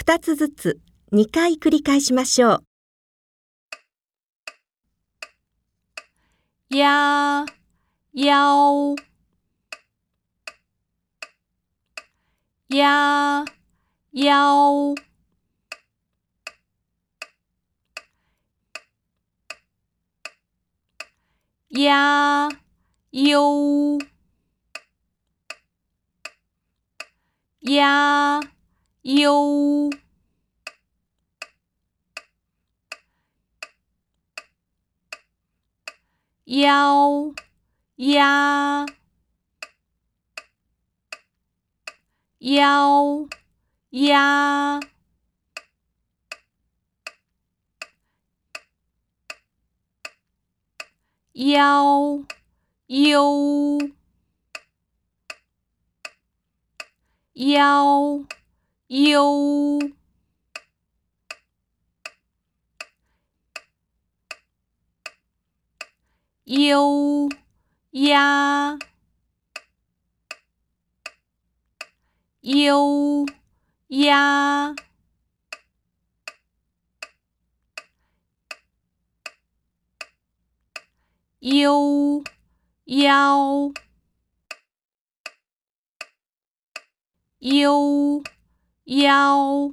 2つずつ2回繰り返しましょう。や、やお。や、やお。や、よ。や、幺幺幺幺幺幺幺。悠，悠呀，悠呀，悠幺，悠。腰。